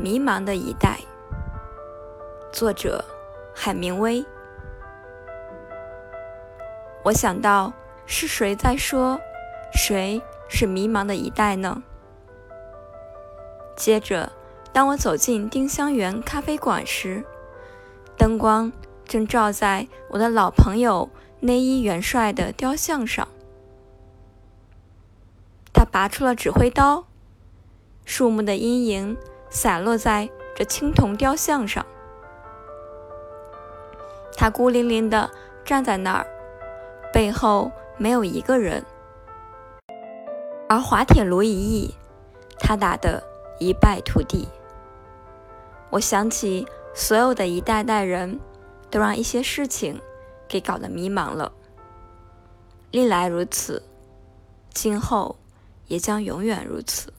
迷茫的一代，作者海明威。我想到是谁在说，谁是迷茫的一代呢？接着，当我走进丁香园咖啡馆时，灯光正照在我的老朋友内伊元帅的雕像上。他拔出了指挥刀，树木的阴影洒落在这青铜雕像上。他孤零零地站在那儿，背后没有一个人。而滑铁卢一役，他打得一败涂地。我想起所有的一代代人，都让一些事情给搞得迷茫了。历来如此，今后。也将永远如此。